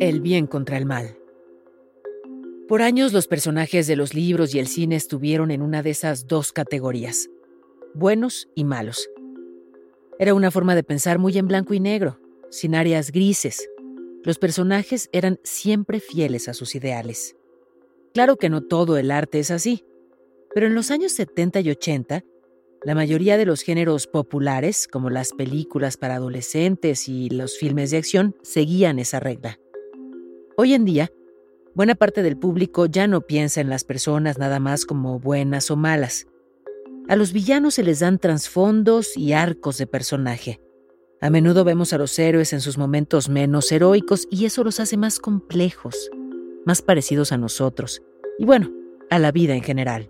El bien contra el mal. Por años los personajes de los libros y el cine estuvieron en una de esas dos categorías, buenos y malos. Era una forma de pensar muy en blanco y negro, sin áreas grises. Los personajes eran siempre fieles a sus ideales. Claro que no todo el arte es así, pero en los años 70 y 80, la mayoría de los géneros populares, como las películas para adolescentes y los filmes de acción, seguían esa regla. Hoy en día, buena parte del público ya no piensa en las personas nada más como buenas o malas. A los villanos se les dan trasfondos y arcos de personaje. A menudo vemos a los héroes en sus momentos menos heroicos y eso los hace más complejos, más parecidos a nosotros y bueno, a la vida en general.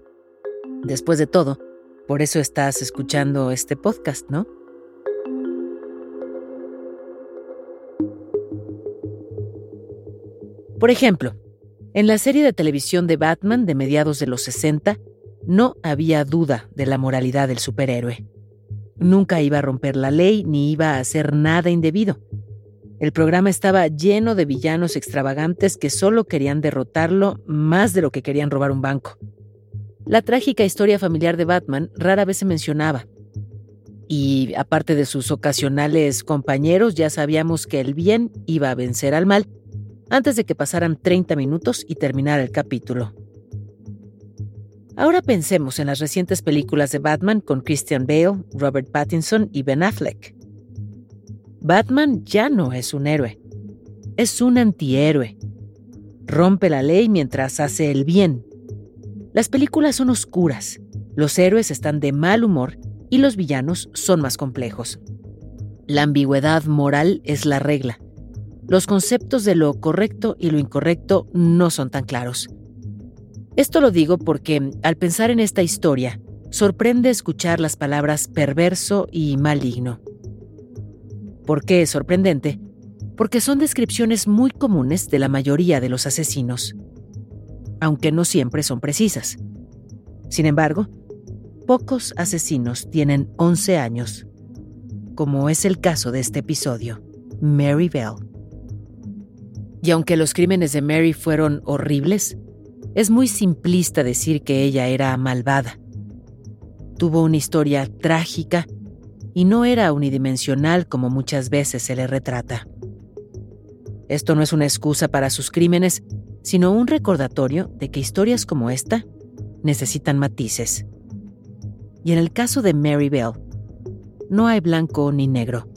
Después de todo, por eso estás escuchando este podcast, ¿no? Por ejemplo, en la serie de televisión de Batman de mediados de los 60, no había duda de la moralidad del superhéroe. Nunca iba a romper la ley ni iba a hacer nada indebido. El programa estaba lleno de villanos extravagantes que solo querían derrotarlo más de lo que querían robar un banco. La trágica historia familiar de Batman rara vez se mencionaba. Y aparte de sus ocasionales compañeros, ya sabíamos que el bien iba a vencer al mal antes de que pasaran 30 minutos y terminara el capítulo. Ahora pensemos en las recientes películas de Batman con Christian Bale, Robert Pattinson y Ben Affleck. Batman ya no es un héroe, es un antihéroe. Rompe la ley mientras hace el bien. Las películas son oscuras, los héroes están de mal humor y los villanos son más complejos. La ambigüedad moral es la regla los conceptos de lo correcto y lo incorrecto no son tan claros. Esto lo digo porque, al pensar en esta historia, sorprende escuchar las palabras perverso y maligno. ¿Por qué es sorprendente? Porque son descripciones muy comunes de la mayoría de los asesinos, aunque no siempre son precisas. Sin embargo, pocos asesinos tienen 11 años, como es el caso de este episodio, Mary Bell. Y aunque los crímenes de Mary fueron horribles, es muy simplista decir que ella era malvada. Tuvo una historia trágica y no era unidimensional como muchas veces se le retrata. Esto no es una excusa para sus crímenes, sino un recordatorio de que historias como esta necesitan matices. Y en el caso de Mary Bell, no hay blanco ni negro.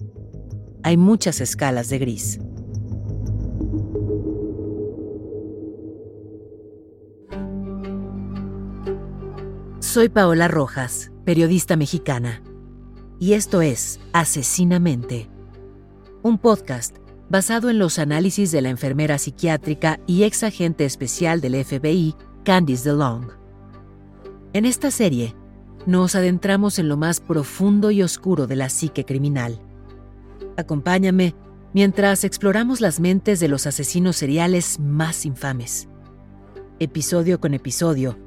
Hay muchas escalas de gris. Soy Paola Rojas, periodista mexicana, y esto es Asesinamente, un podcast basado en los análisis de la enfermera psiquiátrica y ex agente especial del FBI, Candice DeLong. En esta serie, nos adentramos en lo más profundo y oscuro de la psique criminal. Acompáñame mientras exploramos las mentes de los asesinos seriales más infames. Episodio con episodio,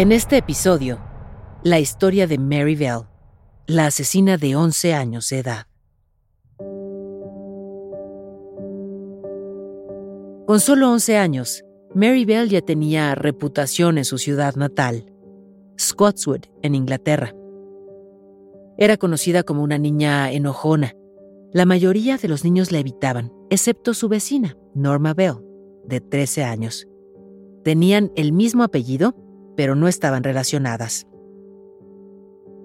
En este episodio, la historia de Mary Bell, la asesina de 11 años de edad. Con solo 11 años, Mary Bell ya tenía reputación en su ciudad natal. Scotswood, en Inglaterra. Era conocida como una niña enojona. La mayoría de los niños la evitaban, excepto su vecina, Norma Bell, de 13 años. Tenían el mismo apellido, pero no estaban relacionadas.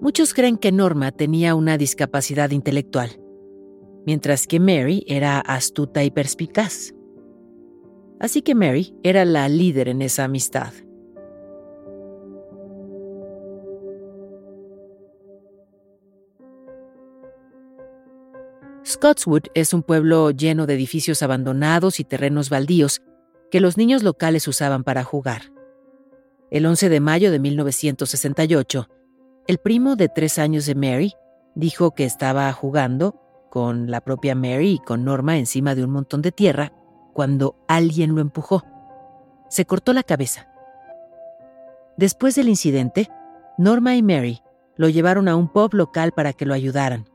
Muchos creen que Norma tenía una discapacidad intelectual, mientras que Mary era astuta y perspicaz. Así que Mary era la líder en esa amistad. Scotswood es un pueblo lleno de edificios abandonados y terrenos baldíos que los niños locales usaban para jugar. El 11 de mayo de 1968, el primo de tres años de Mary dijo que estaba jugando con la propia Mary y con Norma encima de un montón de tierra cuando alguien lo empujó. Se cortó la cabeza. Después del incidente, Norma y Mary lo llevaron a un pub local para que lo ayudaran.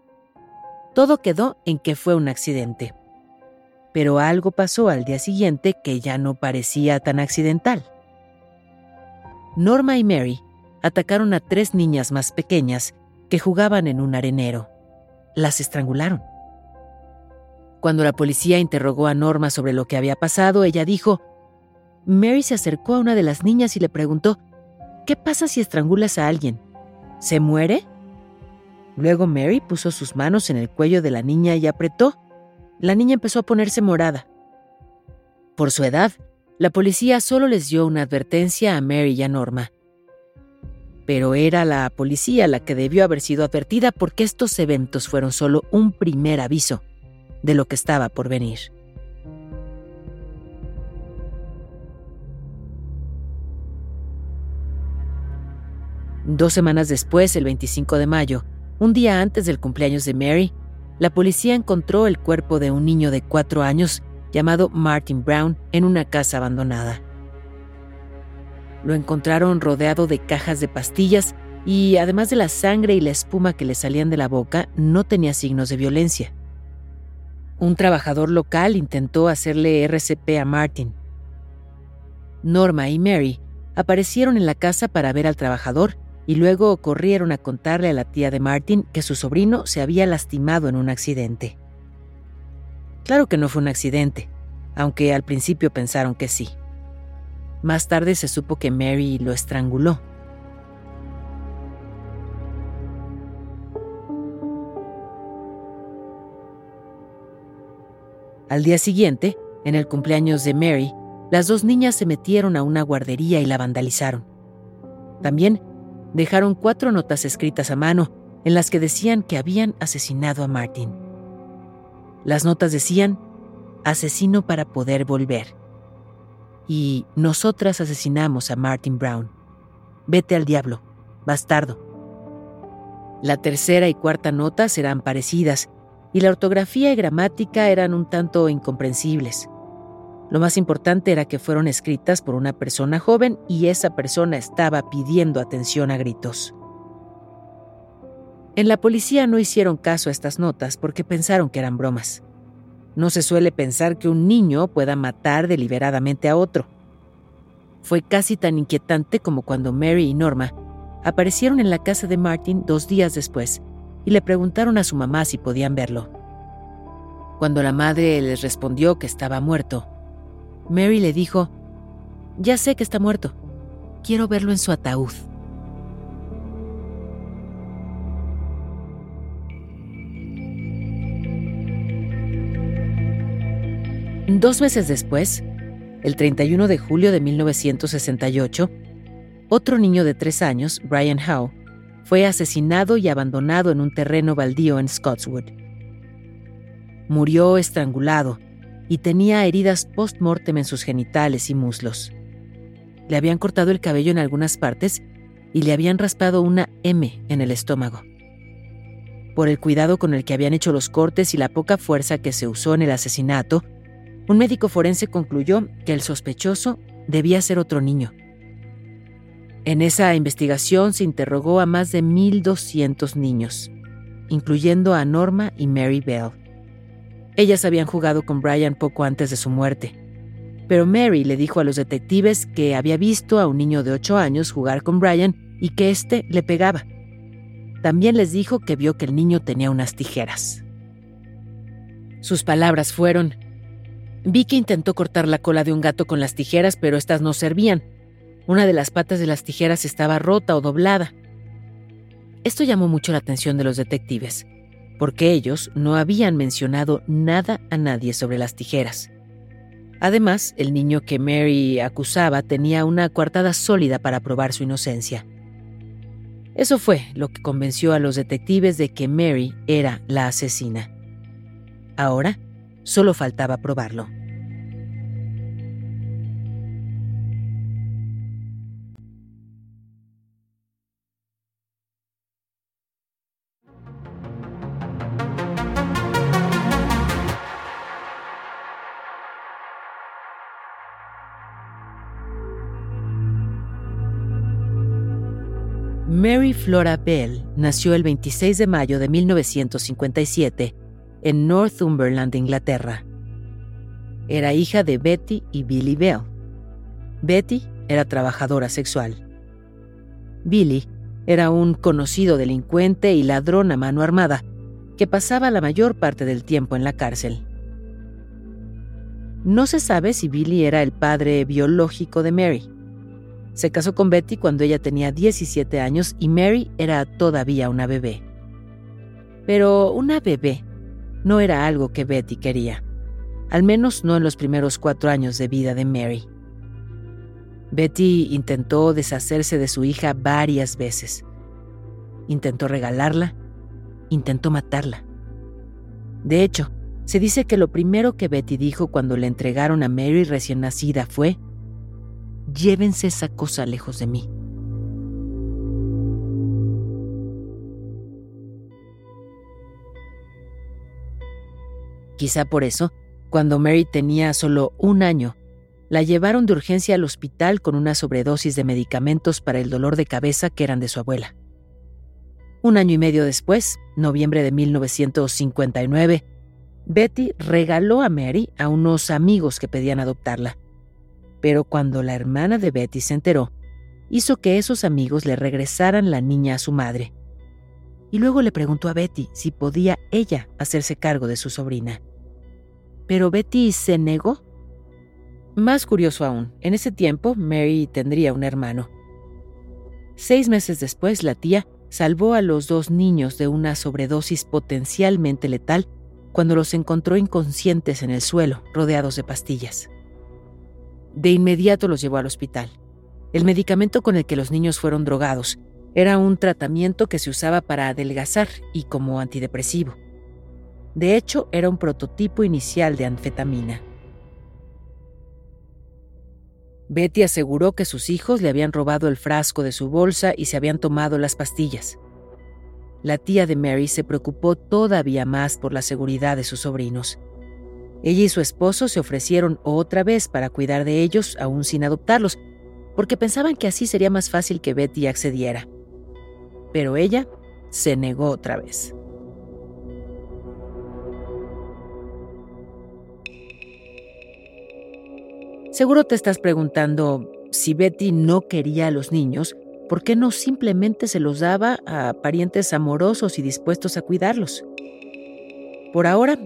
Todo quedó en que fue un accidente. Pero algo pasó al día siguiente que ya no parecía tan accidental. Norma y Mary atacaron a tres niñas más pequeñas que jugaban en un arenero. Las estrangularon. Cuando la policía interrogó a Norma sobre lo que había pasado, ella dijo, Mary se acercó a una de las niñas y le preguntó, ¿qué pasa si estrangulas a alguien? ¿Se muere? Luego Mary puso sus manos en el cuello de la niña y apretó. La niña empezó a ponerse morada. Por su edad, la policía solo les dio una advertencia a Mary y a Norma. Pero era la policía la que debió haber sido advertida porque estos eventos fueron solo un primer aviso de lo que estaba por venir. Dos semanas después, el 25 de mayo, un día antes del cumpleaños de Mary, la policía encontró el cuerpo de un niño de cuatro años llamado Martin Brown en una casa abandonada. Lo encontraron rodeado de cajas de pastillas y, además de la sangre y la espuma que le salían de la boca, no tenía signos de violencia. Un trabajador local intentó hacerle RCP a Martin. Norma y Mary aparecieron en la casa para ver al trabajador y luego corrieron a contarle a la tía de Martin que su sobrino se había lastimado en un accidente. Claro que no fue un accidente, aunque al principio pensaron que sí. Más tarde se supo que Mary lo estranguló. Al día siguiente, en el cumpleaños de Mary, las dos niñas se metieron a una guardería y la vandalizaron. También dejaron cuatro notas escritas a mano en las que decían que habían asesinado a Martin. Las notas decían, asesino para poder volver. Y nosotras asesinamos a Martin Brown. Vete al diablo, bastardo. La tercera y cuarta nota serán parecidas y la ortografía y gramática eran un tanto incomprensibles. Lo más importante era que fueron escritas por una persona joven y esa persona estaba pidiendo atención a gritos. En la policía no hicieron caso a estas notas porque pensaron que eran bromas. No se suele pensar que un niño pueda matar deliberadamente a otro. Fue casi tan inquietante como cuando Mary y Norma aparecieron en la casa de Martin dos días después y le preguntaron a su mamá si podían verlo. Cuando la madre les respondió que estaba muerto, Mary le dijo, Ya sé que está muerto, quiero verlo en su ataúd. Dos meses después, el 31 de julio de 1968, otro niño de tres años, Brian Howe, fue asesinado y abandonado en un terreno baldío en Scotswood. Murió estrangulado y tenía heridas post-mortem en sus genitales y muslos. Le habían cortado el cabello en algunas partes y le habían raspado una M en el estómago. Por el cuidado con el que habían hecho los cortes y la poca fuerza que se usó en el asesinato, un médico forense concluyó que el sospechoso debía ser otro niño. En esa investigación se interrogó a más de 1.200 niños, incluyendo a Norma y Mary Bell. Ellas habían jugado con Brian poco antes de su muerte, pero Mary le dijo a los detectives que había visto a un niño de 8 años jugar con Brian y que éste le pegaba. También les dijo que vio que el niño tenía unas tijeras. Sus palabras fueron, vi que intentó cortar la cola de un gato con las tijeras, pero estas no servían. Una de las patas de las tijeras estaba rota o doblada. Esto llamó mucho la atención de los detectives, porque ellos no habían mencionado nada a nadie sobre las tijeras. Además, el niño que Mary acusaba tenía una coartada sólida para probar su inocencia. Eso fue lo que convenció a los detectives de que Mary era la asesina. Ahora, solo faltaba probarlo. Mary Flora Bell nació el 26 de mayo de 1957 en Northumberland, Inglaterra. Era hija de Betty y Billy Bell. Betty era trabajadora sexual. Billy era un conocido delincuente y ladrón a mano armada que pasaba la mayor parte del tiempo en la cárcel. No se sabe si Billy era el padre biológico de Mary. Se casó con Betty cuando ella tenía 17 años y Mary era todavía una bebé. Pero una bebé no era algo que Betty quería, al menos no en los primeros cuatro años de vida de Mary. Betty intentó deshacerse de su hija varias veces. Intentó regalarla, intentó matarla. De hecho, se dice que lo primero que Betty dijo cuando le entregaron a Mary recién nacida fue, llévense esa cosa lejos de mí. Quizá por eso, cuando Mary tenía solo un año, la llevaron de urgencia al hospital con una sobredosis de medicamentos para el dolor de cabeza que eran de su abuela. Un año y medio después, noviembre de 1959, Betty regaló a Mary a unos amigos que pedían adoptarla pero cuando la hermana de Betty se enteró, hizo que esos amigos le regresaran la niña a su madre. Y luego le preguntó a Betty si podía ella hacerse cargo de su sobrina. Pero Betty se negó. Más curioso aún, en ese tiempo Mary tendría un hermano. Seis meses después, la tía salvó a los dos niños de una sobredosis potencialmente letal cuando los encontró inconscientes en el suelo, rodeados de pastillas. De inmediato los llevó al hospital. El medicamento con el que los niños fueron drogados era un tratamiento que se usaba para adelgazar y como antidepresivo. De hecho, era un prototipo inicial de anfetamina. Betty aseguró que sus hijos le habían robado el frasco de su bolsa y se habían tomado las pastillas. La tía de Mary se preocupó todavía más por la seguridad de sus sobrinos. Ella y su esposo se ofrecieron otra vez para cuidar de ellos, aún sin adoptarlos, porque pensaban que así sería más fácil que Betty accediera. Pero ella se negó otra vez. Seguro te estás preguntando, si Betty no quería a los niños, ¿por qué no simplemente se los daba a parientes amorosos y dispuestos a cuidarlos? Por ahora,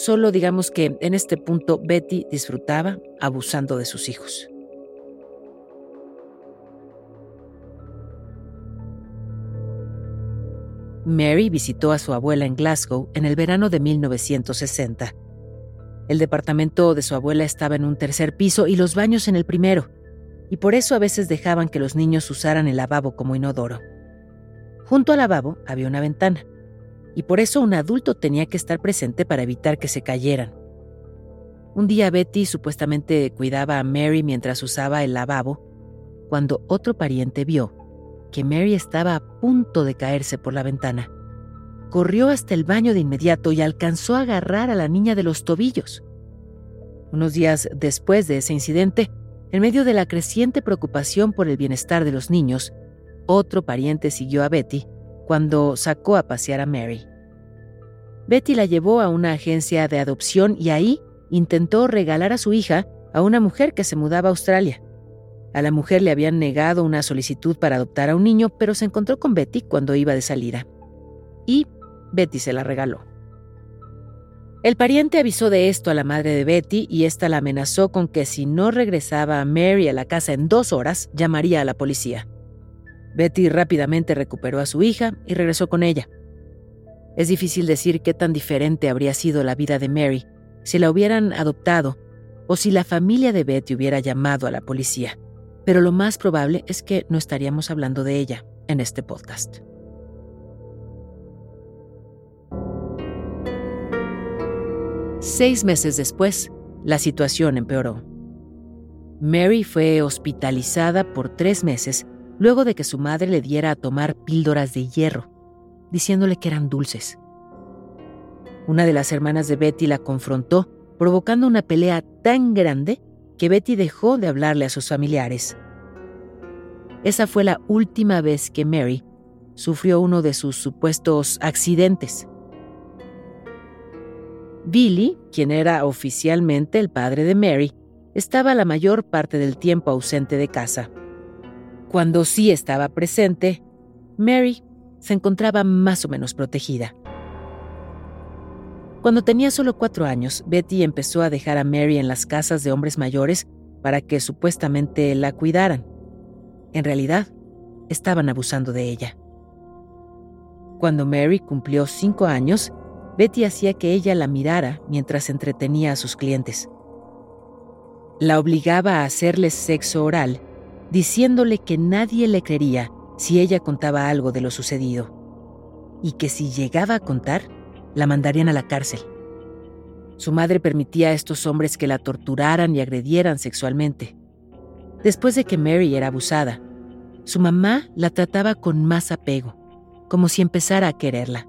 Solo digamos que en este punto Betty disfrutaba abusando de sus hijos. Mary visitó a su abuela en Glasgow en el verano de 1960. El departamento de su abuela estaba en un tercer piso y los baños en el primero, y por eso a veces dejaban que los niños usaran el lavabo como inodoro. Junto al lavabo había una ventana y por eso un adulto tenía que estar presente para evitar que se cayeran. Un día Betty supuestamente cuidaba a Mary mientras usaba el lavabo, cuando otro pariente vio que Mary estaba a punto de caerse por la ventana. Corrió hasta el baño de inmediato y alcanzó a agarrar a la niña de los tobillos. Unos días después de ese incidente, en medio de la creciente preocupación por el bienestar de los niños, otro pariente siguió a Betty cuando sacó a pasear a Mary. Betty la llevó a una agencia de adopción y ahí intentó regalar a su hija a una mujer que se mudaba a Australia. A la mujer le habían negado una solicitud para adoptar a un niño, pero se encontró con Betty cuando iba de salida. Y Betty se la regaló. El pariente avisó de esto a la madre de Betty y ésta la amenazó con que si no regresaba a Mary a la casa en dos horas, llamaría a la policía. Betty rápidamente recuperó a su hija y regresó con ella. Es difícil decir qué tan diferente habría sido la vida de Mary si la hubieran adoptado o si la familia de Betty hubiera llamado a la policía, pero lo más probable es que no estaríamos hablando de ella en este podcast. Seis meses después, la situación empeoró. Mary fue hospitalizada por tres meses luego de que su madre le diera a tomar píldoras de hierro, diciéndole que eran dulces. Una de las hermanas de Betty la confrontó, provocando una pelea tan grande que Betty dejó de hablarle a sus familiares. Esa fue la última vez que Mary sufrió uno de sus supuestos accidentes. Billy, quien era oficialmente el padre de Mary, estaba la mayor parte del tiempo ausente de casa. Cuando sí estaba presente, Mary se encontraba más o menos protegida. Cuando tenía solo cuatro años, Betty empezó a dejar a Mary en las casas de hombres mayores para que supuestamente la cuidaran. En realidad, estaban abusando de ella. Cuando Mary cumplió cinco años, Betty hacía que ella la mirara mientras entretenía a sus clientes. La obligaba a hacerles sexo oral, diciéndole que nadie le creería si ella contaba algo de lo sucedido, y que si llegaba a contar, la mandarían a la cárcel. Su madre permitía a estos hombres que la torturaran y agredieran sexualmente. Después de que Mary era abusada, su mamá la trataba con más apego, como si empezara a quererla.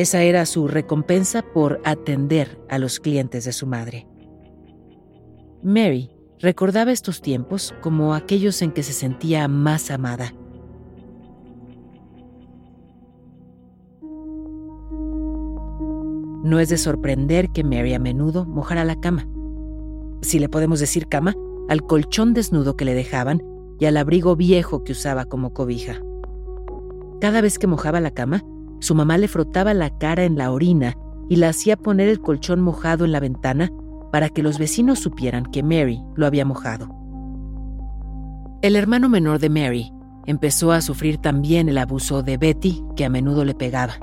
Esa era su recompensa por atender a los clientes de su madre. Mary recordaba estos tiempos como aquellos en que se sentía más amada. No es de sorprender que Mary a menudo mojara la cama. Si le podemos decir cama, al colchón desnudo que le dejaban y al abrigo viejo que usaba como cobija. Cada vez que mojaba la cama, su mamá le frotaba la cara en la orina y la hacía poner el colchón mojado en la ventana para que los vecinos supieran que Mary lo había mojado. El hermano menor de Mary empezó a sufrir también el abuso de Betty, que a menudo le pegaba.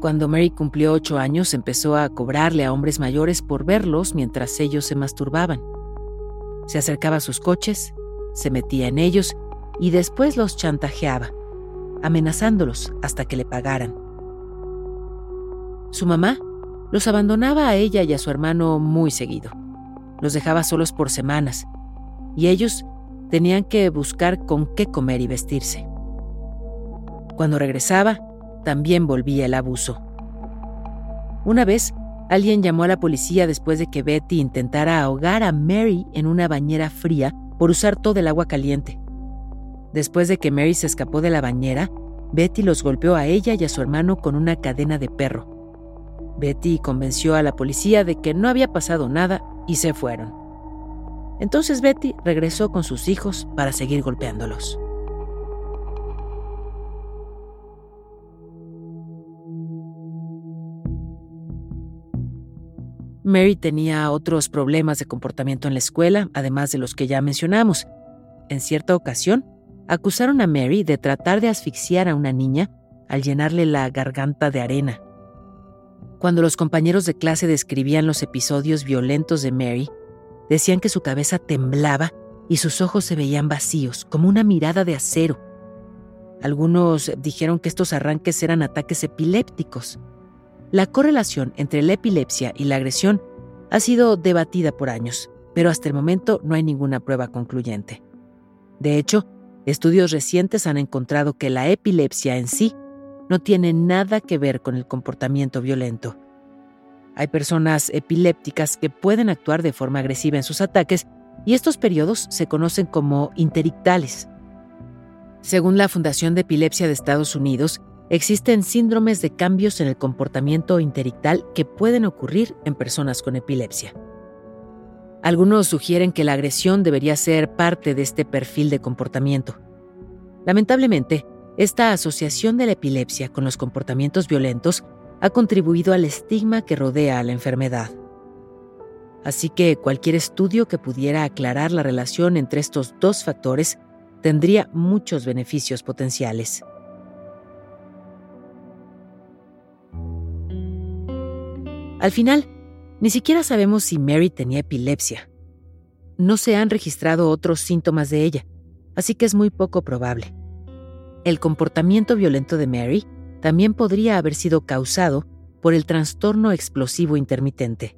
Cuando Mary cumplió ocho años, empezó a cobrarle a hombres mayores por verlos mientras ellos se masturbaban. Se acercaba a sus coches, se metía en ellos y después los chantajeaba amenazándolos hasta que le pagaran. Su mamá los abandonaba a ella y a su hermano muy seguido. Los dejaba solos por semanas, y ellos tenían que buscar con qué comer y vestirse. Cuando regresaba, también volvía el abuso. Una vez, alguien llamó a la policía después de que Betty intentara ahogar a Mary en una bañera fría por usar todo el agua caliente. Después de que Mary se escapó de la bañera, Betty los golpeó a ella y a su hermano con una cadena de perro. Betty convenció a la policía de que no había pasado nada y se fueron. Entonces Betty regresó con sus hijos para seguir golpeándolos. Mary tenía otros problemas de comportamiento en la escuela, además de los que ya mencionamos. En cierta ocasión, acusaron a Mary de tratar de asfixiar a una niña al llenarle la garganta de arena. Cuando los compañeros de clase describían los episodios violentos de Mary, decían que su cabeza temblaba y sus ojos se veían vacíos, como una mirada de acero. Algunos dijeron que estos arranques eran ataques epilépticos. La correlación entre la epilepsia y la agresión ha sido debatida por años, pero hasta el momento no hay ninguna prueba concluyente. De hecho, Estudios recientes han encontrado que la epilepsia en sí no tiene nada que ver con el comportamiento violento. Hay personas epilépticas que pueden actuar de forma agresiva en sus ataques y estos periodos se conocen como interictales. Según la Fundación de Epilepsia de Estados Unidos, existen síndromes de cambios en el comportamiento interictal que pueden ocurrir en personas con epilepsia. Algunos sugieren que la agresión debería ser parte de este perfil de comportamiento. Lamentablemente, esta asociación de la epilepsia con los comportamientos violentos ha contribuido al estigma que rodea a la enfermedad. Así que cualquier estudio que pudiera aclarar la relación entre estos dos factores tendría muchos beneficios potenciales. Al final, ni siquiera sabemos si Mary tenía epilepsia. No se han registrado otros síntomas de ella, así que es muy poco probable. El comportamiento violento de Mary también podría haber sido causado por el trastorno explosivo intermitente.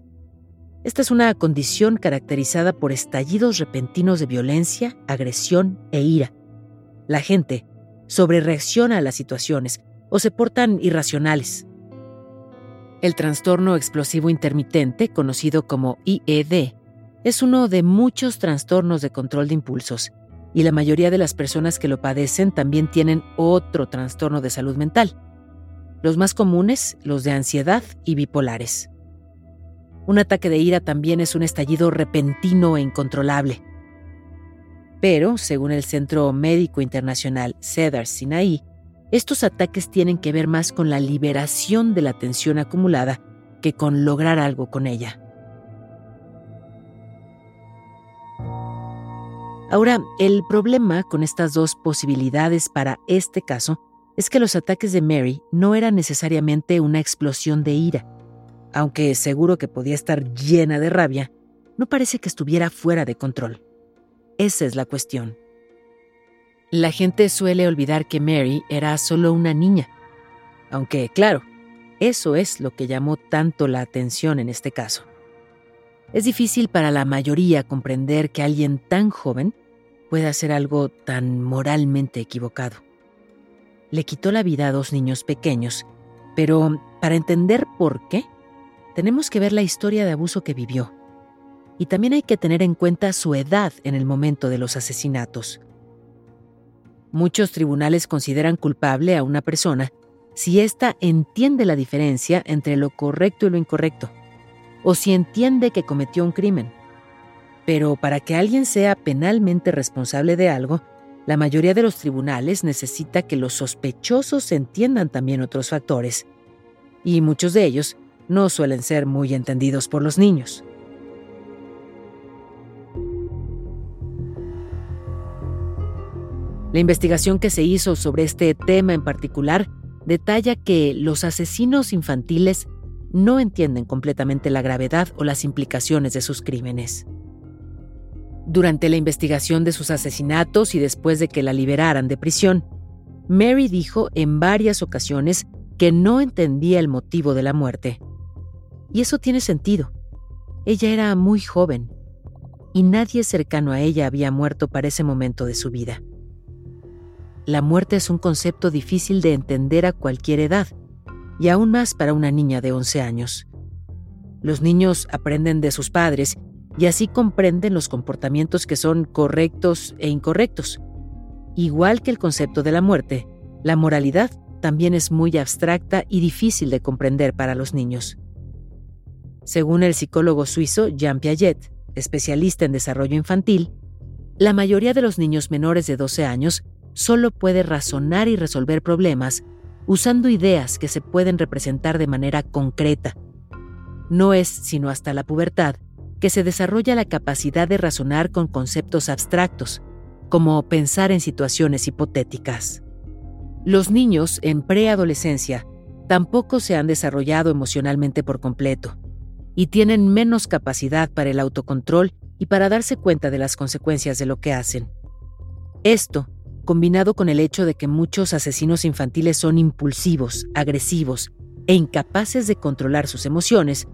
Esta es una condición caracterizada por estallidos repentinos de violencia, agresión e ira. La gente sobrereacciona a las situaciones o se portan irracionales. El trastorno explosivo intermitente, conocido como IED, es uno de muchos trastornos de control de impulsos, y la mayoría de las personas que lo padecen también tienen otro trastorno de salud mental. Los más comunes, los de ansiedad y bipolares. Un ataque de ira también es un estallido repentino e incontrolable. Pero, según el Centro Médico Internacional Cedar Sinai, estos ataques tienen que ver más con la liberación de la tensión acumulada que con lograr algo con ella. Ahora, el problema con estas dos posibilidades para este caso es que los ataques de Mary no eran necesariamente una explosión de ira. Aunque seguro que podía estar llena de rabia, no parece que estuviera fuera de control. Esa es la cuestión. La gente suele olvidar que Mary era solo una niña, aunque claro, eso es lo que llamó tanto la atención en este caso. Es difícil para la mayoría comprender que alguien tan joven pueda hacer algo tan moralmente equivocado. Le quitó la vida a dos niños pequeños, pero para entender por qué, tenemos que ver la historia de abuso que vivió. Y también hay que tener en cuenta su edad en el momento de los asesinatos. Muchos tribunales consideran culpable a una persona si ésta entiende la diferencia entre lo correcto y lo incorrecto, o si entiende que cometió un crimen. Pero para que alguien sea penalmente responsable de algo, la mayoría de los tribunales necesita que los sospechosos entiendan también otros factores, y muchos de ellos no suelen ser muy entendidos por los niños. La investigación que se hizo sobre este tema en particular detalla que los asesinos infantiles no entienden completamente la gravedad o las implicaciones de sus crímenes. Durante la investigación de sus asesinatos y después de que la liberaran de prisión, Mary dijo en varias ocasiones que no entendía el motivo de la muerte. Y eso tiene sentido. Ella era muy joven y nadie cercano a ella había muerto para ese momento de su vida la muerte es un concepto difícil de entender a cualquier edad, y aún más para una niña de 11 años. Los niños aprenden de sus padres y así comprenden los comportamientos que son correctos e incorrectos. Igual que el concepto de la muerte, la moralidad también es muy abstracta y difícil de comprender para los niños. Según el psicólogo suizo Jean Piaget, especialista en desarrollo infantil, la mayoría de los niños menores de 12 años solo puede razonar y resolver problemas usando ideas que se pueden representar de manera concreta. No es sino hasta la pubertad que se desarrolla la capacidad de razonar con conceptos abstractos, como pensar en situaciones hipotéticas. Los niños en preadolescencia tampoco se han desarrollado emocionalmente por completo y tienen menos capacidad para el autocontrol y para darse cuenta de las consecuencias de lo que hacen. Esto combinado con el hecho de que muchos asesinos infantiles son impulsivos, agresivos e incapaces de controlar sus emociones,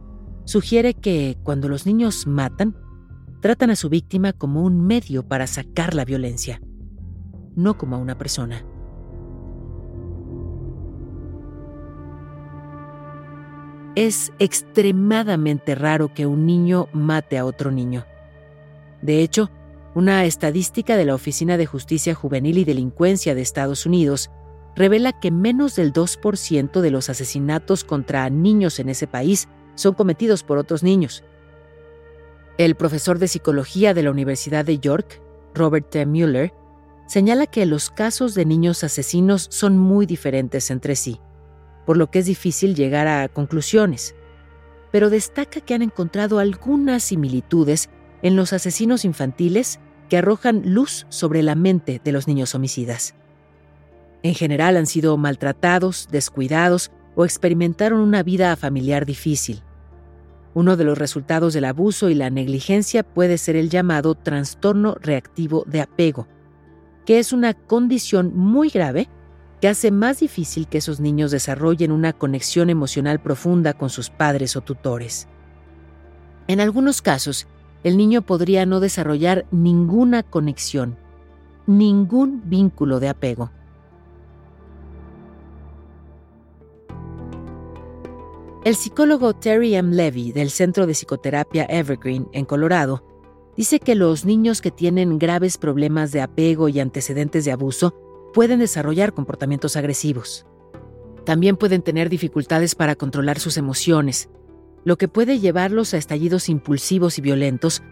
sugiere que cuando los niños matan, tratan a su víctima como un medio para sacar la violencia, no como a una persona. Es extremadamente raro que un niño mate a otro niño. De hecho, una estadística de la Oficina de Justicia Juvenil y Delincuencia de Estados Unidos revela que menos del 2% de los asesinatos contra niños en ese país son cometidos por otros niños. El profesor de psicología de la Universidad de York, Robert T. Mueller, señala que los casos de niños asesinos son muy diferentes entre sí, por lo que es difícil llegar a conclusiones, pero destaca que han encontrado algunas similitudes en los asesinos infantiles que arrojan luz sobre la mente de los niños homicidas. En general han sido maltratados, descuidados o experimentaron una vida familiar difícil. Uno de los resultados del abuso y la negligencia puede ser el llamado trastorno reactivo de apego, que es una condición muy grave que hace más difícil que esos niños desarrollen una conexión emocional profunda con sus padres o tutores. En algunos casos, el niño podría no desarrollar ninguna conexión, ningún vínculo de apego. El psicólogo Terry M. Levy del Centro de Psicoterapia Evergreen en Colorado dice que los niños que tienen graves problemas de apego y antecedentes de abuso pueden desarrollar comportamientos agresivos. También pueden tener dificultades para controlar sus emociones, lo que puede llevarlos a estallidos impulsivos y violentos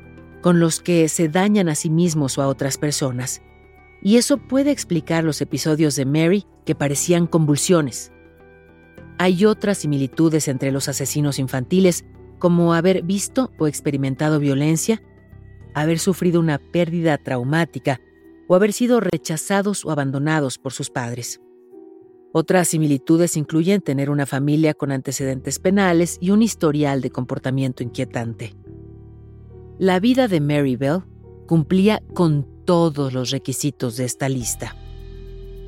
con los que se dañan a sí mismos o a otras personas. Y eso puede explicar los episodios de Mary que parecían convulsiones. Hay otras similitudes entre los asesinos infantiles, como haber visto o experimentado violencia, haber sufrido una pérdida traumática o haber sido rechazados o abandonados por sus padres. Otras similitudes incluyen tener una familia con antecedentes penales y un historial de comportamiento inquietante. La vida de Mary Bell cumplía con todos los requisitos de esta lista.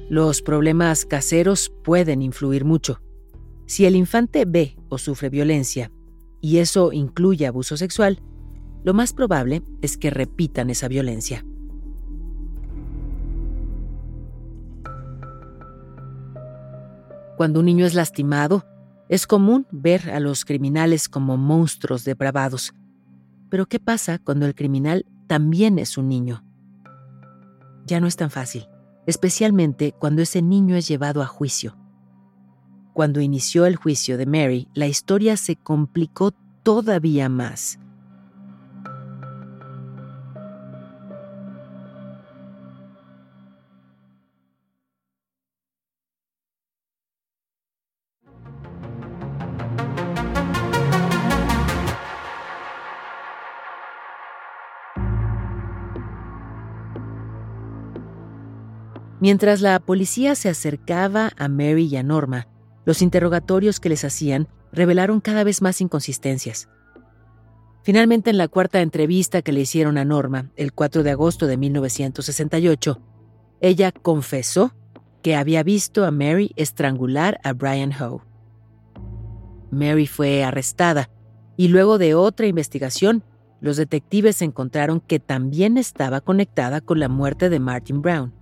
Los problemas caseros pueden influir mucho. Si el infante ve o sufre violencia, y eso incluye abuso sexual, lo más probable es que repitan esa violencia. Cuando un niño es lastimado, es común ver a los criminales como monstruos depravados. Pero ¿qué pasa cuando el criminal también es un niño? Ya no es tan fácil, especialmente cuando ese niño es llevado a juicio. Cuando inició el juicio de Mary, la historia se complicó todavía más. Mientras la policía se acercaba a Mary y a Norma, los interrogatorios que les hacían revelaron cada vez más inconsistencias. Finalmente, en la cuarta entrevista que le hicieron a Norma, el 4 de agosto de 1968, ella confesó que había visto a Mary estrangular a Brian Howe. Mary fue arrestada y luego de otra investigación, los detectives encontraron que también estaba conectada con la muerte de Martin Brown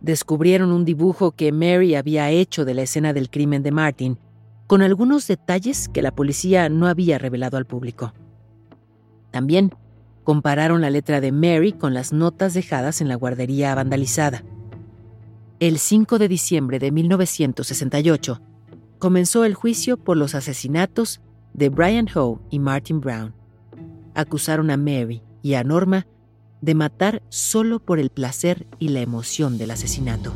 descubrieron un dibujo que Mary había hecho de la escena del crimen de Martin, con algunos detalles que la policía no había revelado al público. También compararon la letra de Mary con las notas dejadas en la guardería vandalizada. El 5 de diciembre de 1968 comenzó el juicio por los asesinatos de Brian Howe y Martin Brown. Acusaron a Mary y a Norma de matar solo por el placer y la emoción del asesinato.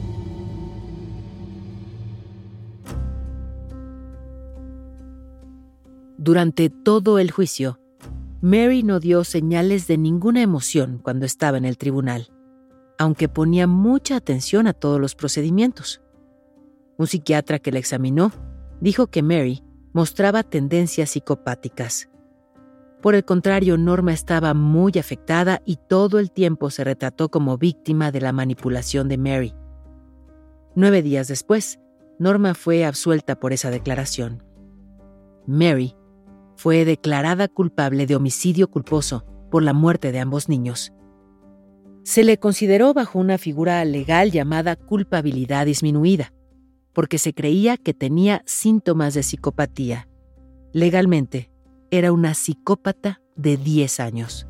Durante todo el juicio, Mary no dio señales de ninguna emoción cuando estaba en el tribunal, aunque ponía mucha atención a todos los procedimientos. Un psiquiatra que la examinó dijo que Mary mostraba tendencias psicopáticas. Por el contrario, Norma estaba muy afectada y todo el tiempo se retrató como víctima de la manipulación de Mary. Nueve días después, Norma fue absuelta por esa declaración. Mary fue declarada culpable de homicidio culposo por la muerte de ambos niños. Se le consideró bajo una figura legal llamada culpabilidad disminuida, porque se creía que tenía síntomas de psicopatía. Legalmente, era una psicópata de 10 años.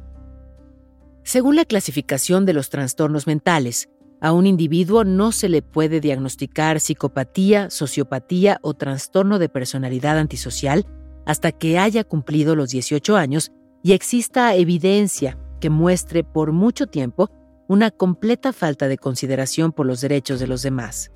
Según la clasificación de los trastornos mentales, a un individuo no se le puede diagnosticar psicopatía, sociopatía o trastorno de personalidad antisocial hasta que haya cumplido los 18 años y exista evidencia que muestre por mucho tiempo una completa falta de consideración por los derechos de los demás.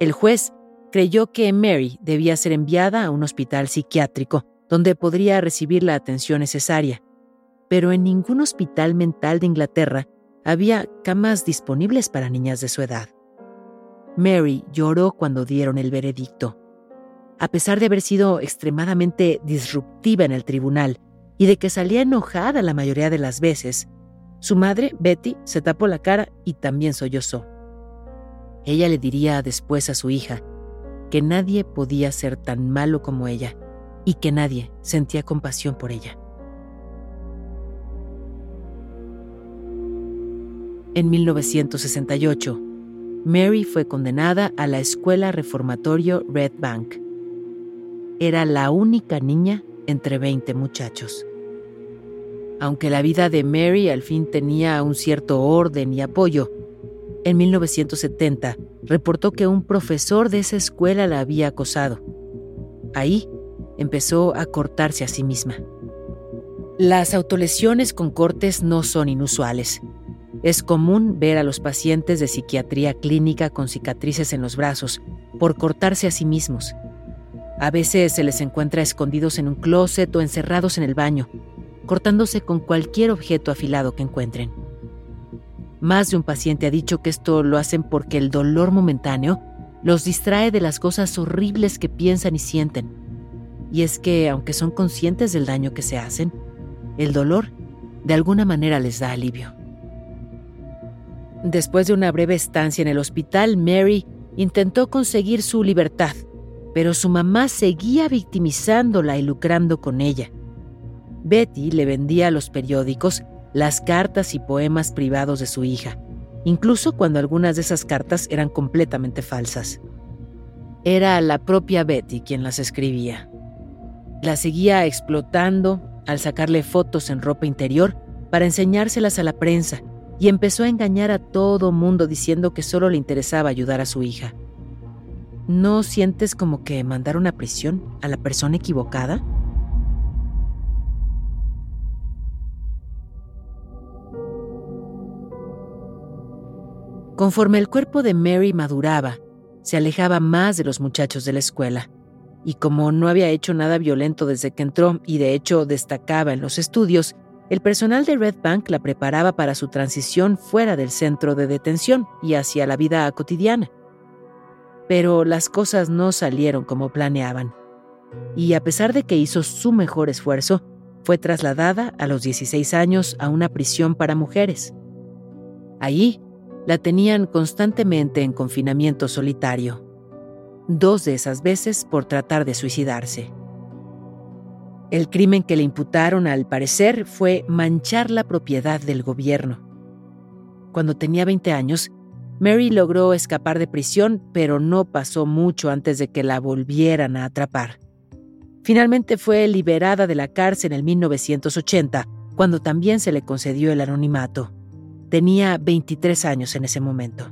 El juez creyó que Mary debía ser enviada a un hospital psiquiátrico donde podría recibir la atención necesaria, pero en ningún hospital mental de Inglaterra había camas disponibles para niñas de su edad. Mary lloró cuando dieron el veredicto. A pesar de haber sido extremadamente disruptiva en el tribunal y de que salía enojada la mayoría de las veces, su madre, Betty, se tapó la cara y también sollozó. Ella le diría después a su hija que nadie podía ser tan malo como ella y que nadie sentía compasión por ella. En 1968, Mary fue condenada a la escuela reformatorio Red Bank. Era la única niña entre 20 muchachos. Aunque la vida de Mary al fin tenía un cierto orden y apoyo, en 1970 reportó que un profesor de esa escuela la había acosado. Ahí empezó a cortarse a sí misma. Las autolesiones con cortes no son inusuales. Es común ver a los pacientes de psiquiatría clínica con cicatrices en los brazos por cortarse a sí mismos. A veces se les encuentra escondidos en un closet o encerrados en el baño, cortándose con cualquier objeto afilado que encuentren. Más de un paciente ha dicho que esto lo hacen porque el dolor momentáneo los distrae de las cosas horribles que piensan y sienten. Y es que, aunque son conscientes del daño que se hacen, el dolor de alguna manera les da alivio. Después de una breve estancia en el hospital, Mary intentó conseguir su libertad, pero su mamá seguía victimizándola y lucrando con ella. Betty le vendía los periódicos las cartas y poemas privados de su hija, incluso cuando algunas de esas cartas eran completamente falsas. Era la propia Betty quien las escribía. La seguía explotando al sacarle fotos en ropa interior para enseñárselas a la prensa y empezó a engañar a todo mundo diciendo que solo le interesaba ayudar a su hija. ¿No sientes como que mandaron a prisión a la persona equivocada? Conforme el cuerpo de Mary maduraba, se alejaba más de los muchachos de la escuela, y como no había hecho nada violento desde que entró y de hecho destacaba en los estudios, el personal de Red Bank la preparaba para su transición fuera del centro de detención y hacia la vida cotidiana. Pero las cosas no salieron como planeaban. Y a pesar de que hizo su mejor esfuerzo, fue trasladada a los 16 años a una prisión para mujeres. Allí la tenían constantemente en confinamiento solitario, dos de esas veces por tratar de suicidarse. El crimen que le imputaron, al parecer, fue manchar la propiedad del gobierno. Cuando tenía 20 años, Mary logró escapar de prisión, pero no pasó mucho antes de que la volvieran a atrapar. Finalmente fue liberada de la cárcel en 1980, cuando también se le concedió el anonimato. Tenía 23 años en ese momento.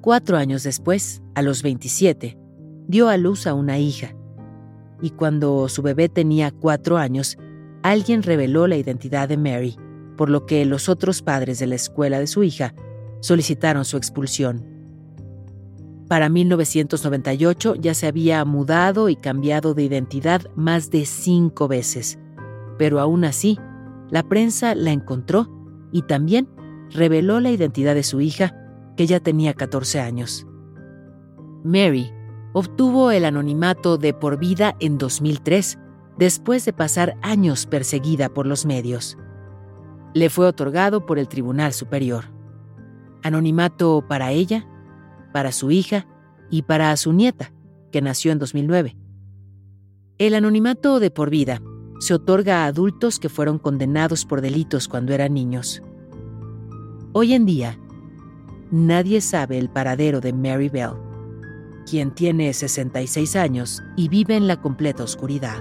Cuatro años después, a los 27, dio a luz a una hija, y cuando su bebé tenía cuatro años, alguien reveló la identidad de Mary, por lo que los otros padres de la escuela de su hija solicitaron su expulsión. Para 1998 ya se había mudado y cambiado de identidad más de cinco veces, pero aún así, la prensa la encontró y también reveló la identidad de su hija, que ya tenía 14 años. Mary obtuvo el anonimato de por vida en 2003, después de pasar años perseguida por los medios. Le fue otorgado por el Tribunal Superior. Anonimato para ella, para su hija y para su nieta, que nació en 2009. El anonimato de por vida se otorga a adultos que fueron condenados por delitos cuando eran niños. Hoy en día, nadie sabe el paradero de Mary Bell quien tiene 66 años y vive en la completa oscuridad.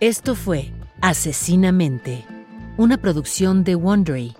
Esto fue Asesinamente, una producción de Wondery.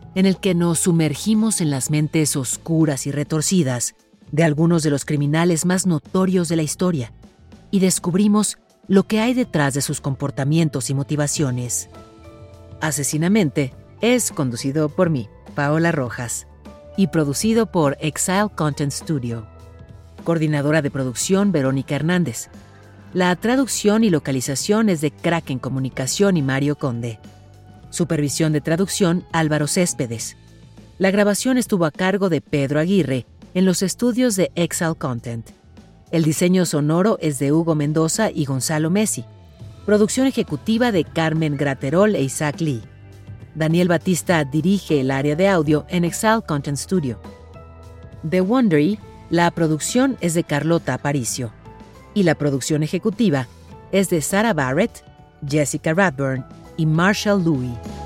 en el que nos sumergimos en las mentes oscuras y retorcidas de algunos de los criminales más notorios de la historia y descubrimos lo que hay detrás de sus comportamientos y motivaciones. Asesinamente es conducido por mí, Paola Rojas, y producido por Exile Content Studio. Coordinadora de producción, Verónica Hernández. La traducción y localización es de Kraken Comunicación y Mario Conde. Supervisión de traducción, Álvaro Céspedes. La grabación estuvo a cargo de Pedro Aguirre en los estudios de Exile Content. El diseño sonoro es de Hugo Mendoza y Gonzalo Messi. Producción ejecutiva de Carmen Graterol e Isaac Lee. Daniel Batista dirige el área de audio en Exile Content Studio. De Wondery, la producción es de Carlota Aparicio. Y la producción ejecutiva es de Sarah Barrett, Jessica Radburn y Marshall Louis.